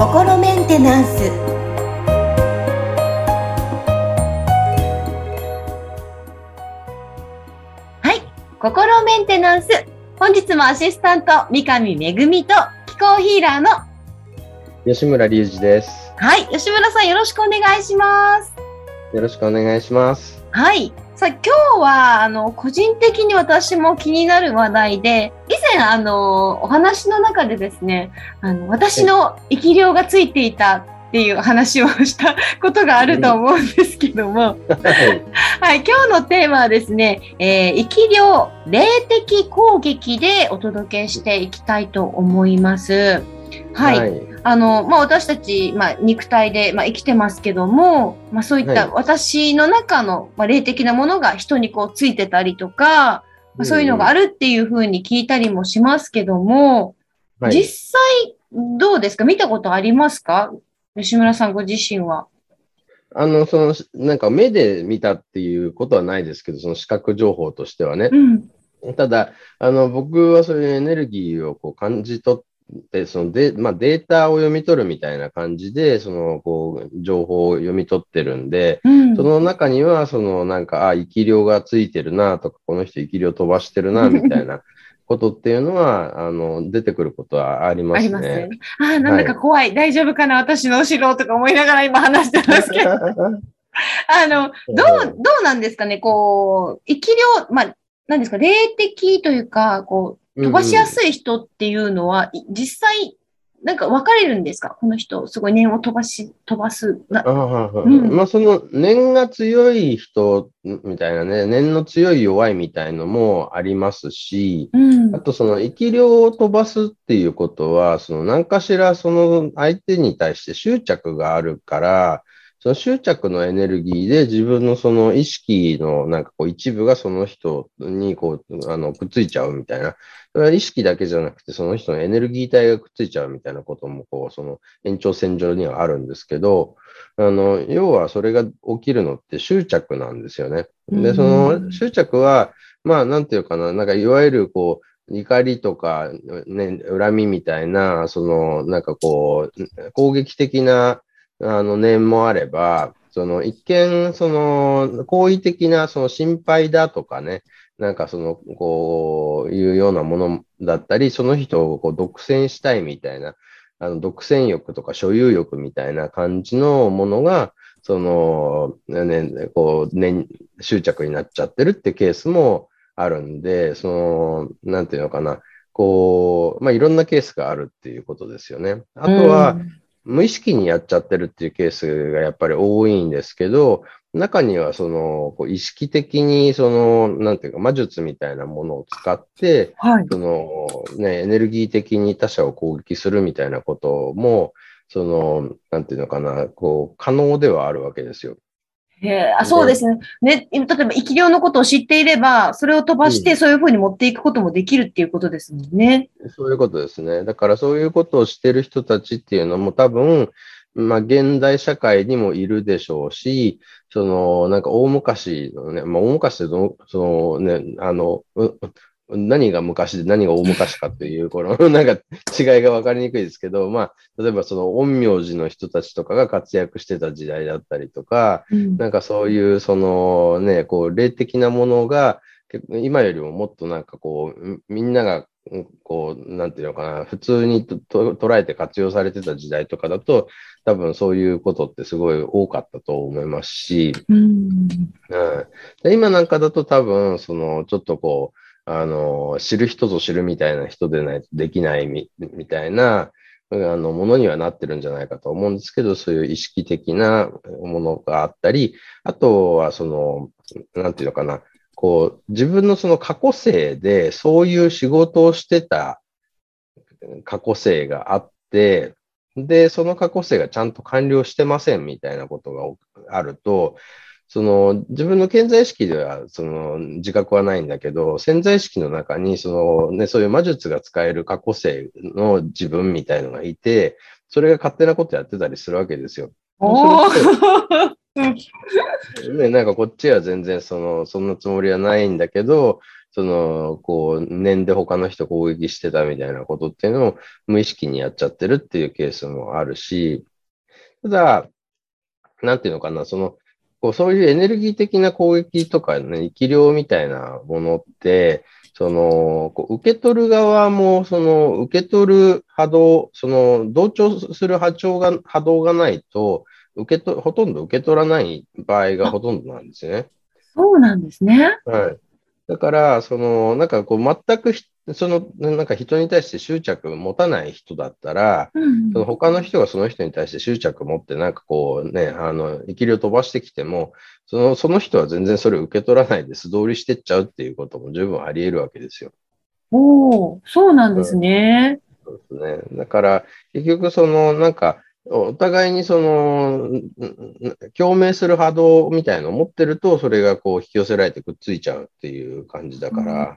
心メンテナンスはい心メンテナンス本日もアシスタント三上恵と気候ヒーラーの吉村隆二です。はい吉村さんよろしくお願いしますよろしくお願いします。はい。さあ、今日は、あの、個人的に私も気になる話題で、以前、あの、お話の中でですね、あの、私の生き量がついていたっていう話をした ことがあると思うんですけども、はい。はい、今日のテーマはですね、えー生き量、霊的攻撃でお届けしていきたいと思います。はい。あの、まあ、私たち、まあ、肉体で、まあ、生きてますけども、まあ、そういっはいた私の中の、まあ、霊的なものが人にこうついてたりとか、まあ、そういうのがある。るっていうふうに聞いたりもしますけども、はい実際どうですか？見たことありますか？吉村さんご自身は。あの、その、なんか目で見たっていうことはないですけど、その視覚情報としてはねう。ん。ただ、あの、僕はそういうエネルギーをこう感じ取って、そので、まあ、データを読み取るみたいな感じで、その、こう、情報を読み取ってるんで、うん。その中には、その、なんか、あ、生き量がついてるなとか、この人生き量飛ばしてるな、みたいなことっていうのは、あの、出てくることはありますね。ありますよね。ああ、なんだか怖い。大丈夫かな私の後ろとか思いながら今話してますけど。あの、どう、どうなんですかねこう、生き量、まあ、何ですか、霊的というか、こう、飛ばしやすい人っていうのは、い実際、なんか分かれるんですか？この人、すごい念を飛ばし、飛ばす。なあうんまあ、その念が強い人みたいなね、念の強い弱いみたいのもありますし、うんあ。とその生き量を飛ばすっていうことは、その何かしらその相手に対して執着があるから、その執着のエネルギーで自分のその意識のなんかこう一部がその人にこう、あの、くっついちゃうみたいな。それは意識だけじゃなくて、その人のエネルギー体がくっついちゃうみたいなことも、こう、その延長線上にはあるんですけど、あの、要はそれが起きるのって執着なんですよね。で、その執着は、まあ、なんていうかな、なんかいわゆるこう、怒りとか、ね、恨みみたいな、その、なんかこう、攻撃的な、あの、念もあれば、その、一見、その、好意的な、その、心配だとかね、なんかその、こう、いうようなものだったり、その人をこう独占したいみたいな、あの、独占欲とか所有欲みたいな感じのものが、その、ね、こう、ね、執着になっちゃってるってケースもあるんで、その、なんていうのかな、こう、まあ、いろんなケースがあるっていうことですよね。あとは、無意識にやっちゃってるっていうケースがやっぱり多いんですけど、中にはその、こう意識的にその、なんていうか魔術みたいなものを使って、はい。そのね、エネルギー的に他者を攻撃するみたいなことも、その、なんていうのかな、こう、可能ではあるわけですよ。へえあそうですね。ね、例えば生き量のことを知っていれば、それを飛ばして、うんそういうふうに持っていくこともできるっていうことですもんね。そういうことですね。だからそういうことをしてる人たちっていうのも多分、まあ現代社会にもいるでしょうし、そのなんか大昔のね、まあ大昔での、そのね、あの、う何が昔で何が大昔かっていう、このなんか違いが分かりにくいですけど、まあ例えばその陰陽師の人たちとかが活躍してた時代だったりとか、うん。なんかそういう、そのね、こう、霊的なものが、今よりももっとなんかこう、みみんなが、うんこう、なんていうのかな、普通にとと捉えて活用されてた時代とかだと、多分そういうことってすごい多かったと思いますし、うん。うん、で今なんかだと多分、その、ちょっとこう、あの、知る人ぞ知るみたいな人でないとできないみみたいな、あの、ものにはなってるんじゃないかと思うんですけど、そういう意識的なものがあったり、あとはその、なんていうのかな、こう、自分のその過去性で、そういう仕事をしてた過去性があって、で、その過去性がちゃんと完了してませんみたいなことがあると、その自分の健在意識ではその自覚はないんだけど、潜在意識の中にその、ね、そういう魔術が使える過去性の自分みたいのがいて、それが勝手なことやってたりするわけですよ。ね、なんかこっちは全然その、そんなつもりはないんだけど、その、こう、念で他の人攻撃してたみたいなことっていうのを無意識にやっちゃってるっていうケースもあるし、ただ、なんていうのかな、その、こうそういうエネルギー的な攻撃とかね、生き量みたいなものって、その、こう受け取る側も、その、受け取る波動、その、同調する波長が、波動がないと、受けと、ほとんど受け取らない場合がほとんどなんですね。そうなんですね。はい。だから、その、なんかこう、全くその、なんか人に対して執着持たない人だったら、うん、その他の人がその人に対して執着持って、なんかこうね、あの、生きりを飛ばしてきても、その、その人は全然それを受け取らないで素通りしてっちゃうっていうことも十分あり得るわけですよ。おお、そうなんですね、うん。そうですね。だから、結局その、なんか、お互いにその、共鳴する波動みたいのを持ってると、それがこう引き寄せられてくっついちゃうっていう感じだから、うん、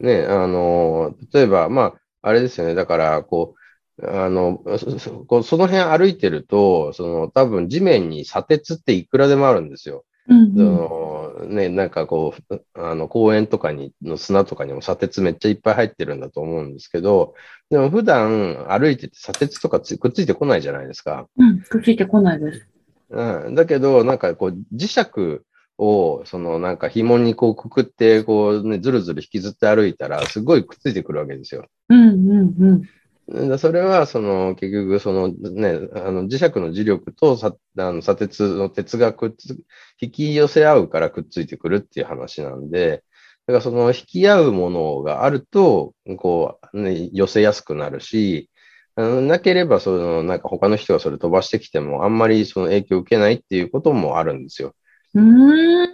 ね、あの、例えば、まあ、あれですよね、だから、こう、あの、そその辺歩いてると、その多分地面に砂鉄っていくらでもあるんですよ。うんうん、そのね、なんかこう、あの公園とかにの砂とかにも砂鉄めっちゃいっぱい入ってるんだと思うんですけど、でも普段歩いてて砂鉄とかくっついてこないじゃないですか。うん、くっついてこないです。うん、だけど、なんかこう磁石を、そのなんか紐にこうくくって、こうね、ずるずる引きずって歩いたら、すごいくっついてくるわけですよ。うんうんうん。それは、その、結局、そのね、あの磁石の磁力とさあの砂鉄の鉄がくっつ、引き寄せ合うからくっついてくるっていう話なんで、だからその引き合うものがあると、こう、ね、寄せやすくなるし、なければ、その、なんか他の人がそれ飛ばしてきても、あんまりその影響を受けないっていうこともあるんですよ。うん。い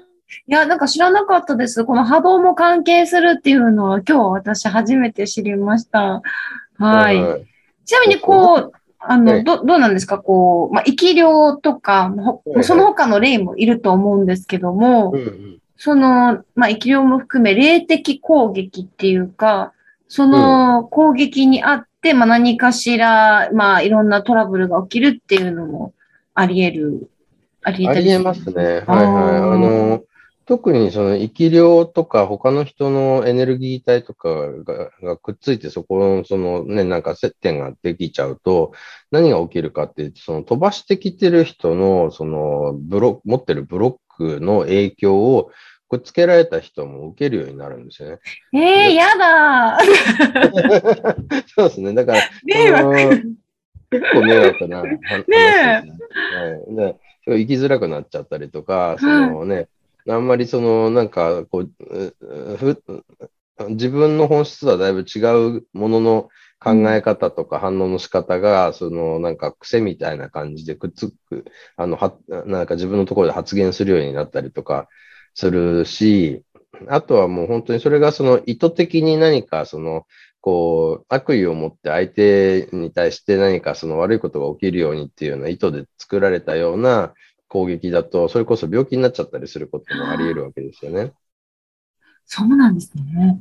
や、なんか知らなかったです。この波動も関係するっていうのは今日私初めて知りました。はい。ちなみに、こう、あの、ど、どうなんですか？こう、まあ、生き量とか、その他の例もいると思うんですけども、その、まあ、生き量も含め、霊的攻撃っていうか、その攻撃にあって、まあ、何かしら、まあ、いろんなトラブルが起きるっていうのもあり得る。あり得ますね。はいはい。あの、特にその生き量とか他の人のエネルギー体とかががくっついてそこのそのね、なんか接点ができちゃうと何が起きるかってその飛ばしてきてる人のそのブロ持ってるブロックの影響をくっつけられた人も受けるようになるんですよね。ええー、やだ そうですね。だから、迷惑結構迷惑な話ですね。ねはい、で生きづらくなっちゃったりとか、そのね、あんまりその、なんか、こう、自分の本質とはだいぶ違うものの考え方とか反応の仕方が、その、なんか癖みたいな感じでくっつく、あの、は、なんか自分のところで発言するようになったりとかするし、あとはもう本当にそれがその意図的に何かその、こう、悪意を持って相手に対して何かその悪いことが起きるようにっていうような意図で作られたような攻撃だと、それこそ病気になっちゃったりすることもあり得るわけですよね。そうなんですね。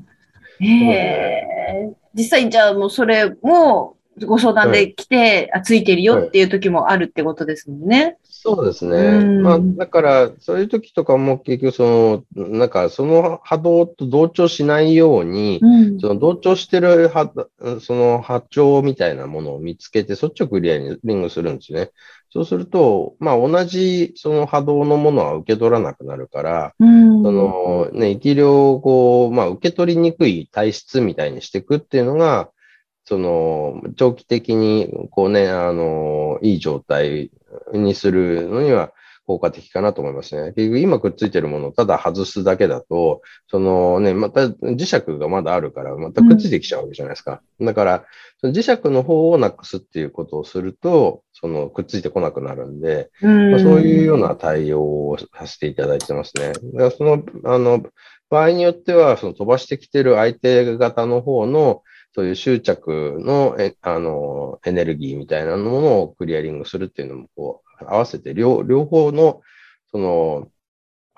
ええー、実際じゃあもうそれもご相談で来て、はい、あついてるよっていう時もあるってことですもんね。そうですね。まあ、だから、そういう時とかも結局、その、なんか、その波動と同調しないように、うん、その同調してる波、その波長みたいなものを見つけて、そっちをクリアにリングするんですね。そうすると、まあ、同じその波動のものは受け取らなくなるから、うん、その、ね、生き量をこう、まあ、受け取りにくい体質みたいにしていくっていうのが、その、長期的に、こうね、あの、いい状態にするのには効果的かなと思いますね。結局今くっついてるものをただ外すだけだと、そのね、また磁石がまだあるから、またくっついてきちゃうわけじゃないですか。うん、だから、その磁石の方をなくすっていうことをすると、そのくっついてこなくなるんで、んまあ、そういうような対応をさせていただいてますね。だからその、あの、場合によっては、その飛ばしてきてる相手方の方の、そういう執着のえあのエネルギーみたいなものをクリアリングするっていうのも、こう、合わせて両両方の、その、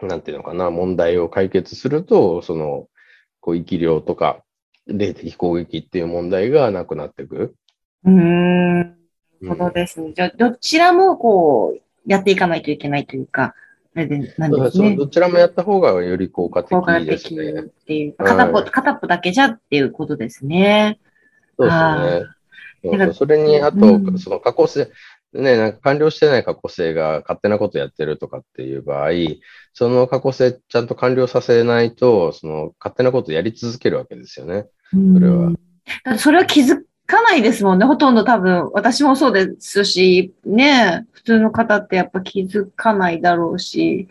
なんていうのかな、問題を解決すると、その、こう、生き量とか、霊的攻撃っていう問題がなくなっていく。うん。そうですね。じゃあ、どちらもこう、やっていかないといけないというか、あれでなんですね。どちらもやった方がより効果的効果です的ね。っていう、片っぽ、片っぽだけじゃっていうことですね。そうですはね。それに、あと、うんその加工性、ね、なんか完了してない過去性が勝手なことやってるとかっていう場合、その過去性ちゃんと完了させないと、その勝手なことやり続けるわけですよね。それはそれは気づかないですもんね。ほとんど多分、私もそうですし、ね、普通の方ってやっぱ気づかないだろうし。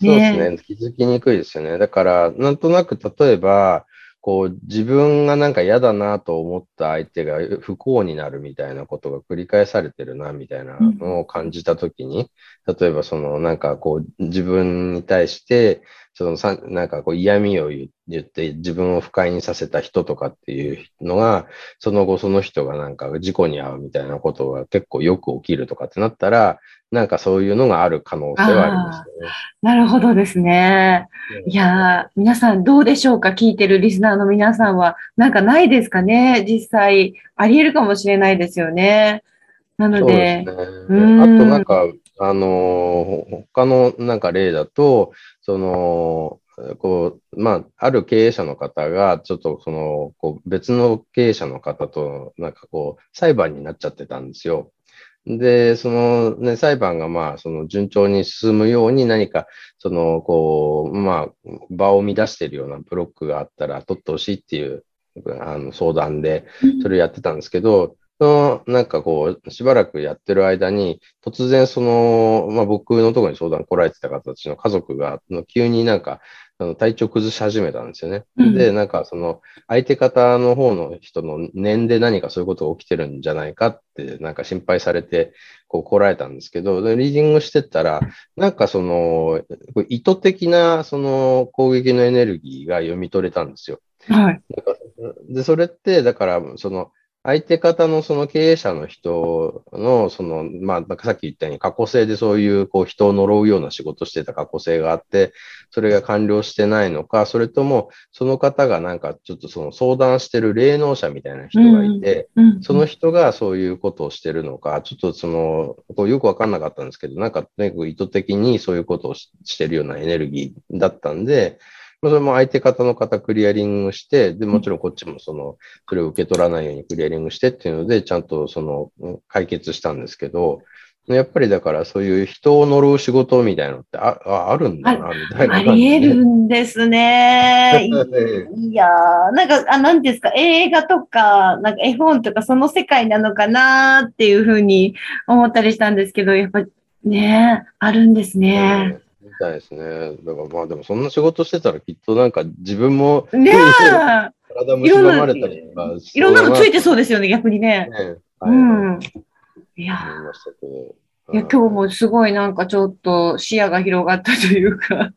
そうですね。気づきにくいですよね。だから、なんとなく例えば、こう、自分がなんか嫌だなと思った相手が不幸になるみたいなことが繰り返されてるな、みたいなのを感じたときに、例えばその、なんかこう、自分に対して、そのさ、なんかこう嫌味を言言って自分を不快にさせた人とかっていうのが、その後その人がなんか事故に遭うみたいなことが結構よく起きるとかってなったら、なんかそういうのがある可能性はありますよね。なるほどですね。いやー、皆さんどうでしょうか？聞いてるリスナーの皆さんは。なんかないですかね？実際、あり得るかもしれないですよね。なのそうで、ね。うんあとなんか、あのー他のなんか例だと、その、こう、まあ、ある経営者の方が、ちょっとその、こう、別の経営者の方と、なんかこう、裁判になっちゃってたんですよ。で、そのね、裁判がまあ、その順調に進むように何か、その、こう、まあ、場を乱しているようなブロックがあったら取ってほしいっていう、あの、相談で、それをやってたんですけど、その、なんかこう、しばらくやってる間に、突然その、まあ僕のところに相談来られてた方たちの家族が、急になんか、あの体調崩し始めたんですよね。うんで、なんかその、相手方の方の人の念で何かそういうことが起きてるんじゃないかって、なんか心配されて、こう来られたんですけど、でリーディングしてったら、なんかその、意図的なその攻撃のエネルギーが読み取れたんですよ。はい。で、それって、だから、その、相手方のその経営者の人の、その、まあ、さっき言ったように過去性でそういう、こう、人を呪うような仕事してた過去性があって、それが完了してないのか、それとも、その方がなんかちょっとその相談してる霊能者みたいな人がいて、うん。その人がそういうことをしてるのか、ちょっとその、こうよくわかんなかったんですけど、なんか、とにかく意図的にそういうことをししてるようなエネルギーだったんで、まあそれも相手方の方クリアリングして、で、もちろんこっちもその、それを受け取らないようにクリアリングしてっていうので、ちゃんとその、うん解決したんですけど、やっぱりだからそういう人を呪う仕事みたいなのってあああるんだな、みたいなあ感じで。り得るんですね。え いやー、なんか、あ、なんですか、映画とか、なんか絵本とかその世界なのかなっていうふうに思ったりしたんですけど、やっぱね、あるんですね。みたいですね。だからまあでもそんな仕事してたらきっとなんか自分もねえ、体蝕まれたりとか。いろんなのついてそそうですよね、逆にね。ね。うはい。ん。いや思いましたけど。いや、今日もすごいなんかちょっと視野が広がったというか、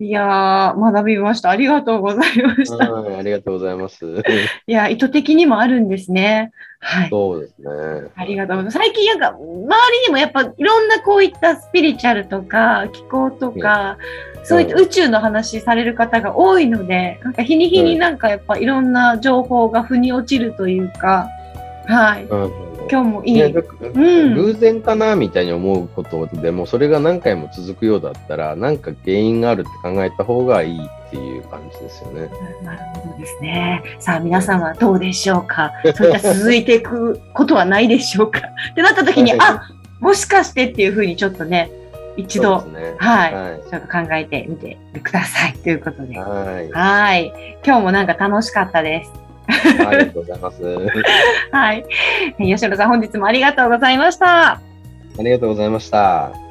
いやー、学びました。ありがとうございました。はい、ありがとうございます。いや、意図的にもあるんですね。はい。そうですね。ありがとうございます。最近なんか、周りにもやっぱいろんなこういったスピリチュアルとか気候とか、そういった宇宙の話される方が多いので、なんか日に日になんかやっぱいろんな情報が腑に落ちるというか、はい。うん今日もいい。ねだかうん偶然かなみたいに思うことでも、それが何回も続くようだったら、なんか原因があるって考えた方がいいっていう感じですよね。なるほどですね。さあ、皆さんはどうでしょうか？そういった続いていくことはないでしょうか？ってなった時に、あもしかしてっていうふうにちょっとね、一度、はい。ちょっと考えてみてくださいということで。はい。はい。今日もなんか楽しかったです。ありがとうございます。はい。吉野さん、本日もありがとうございました。ありがとうございました。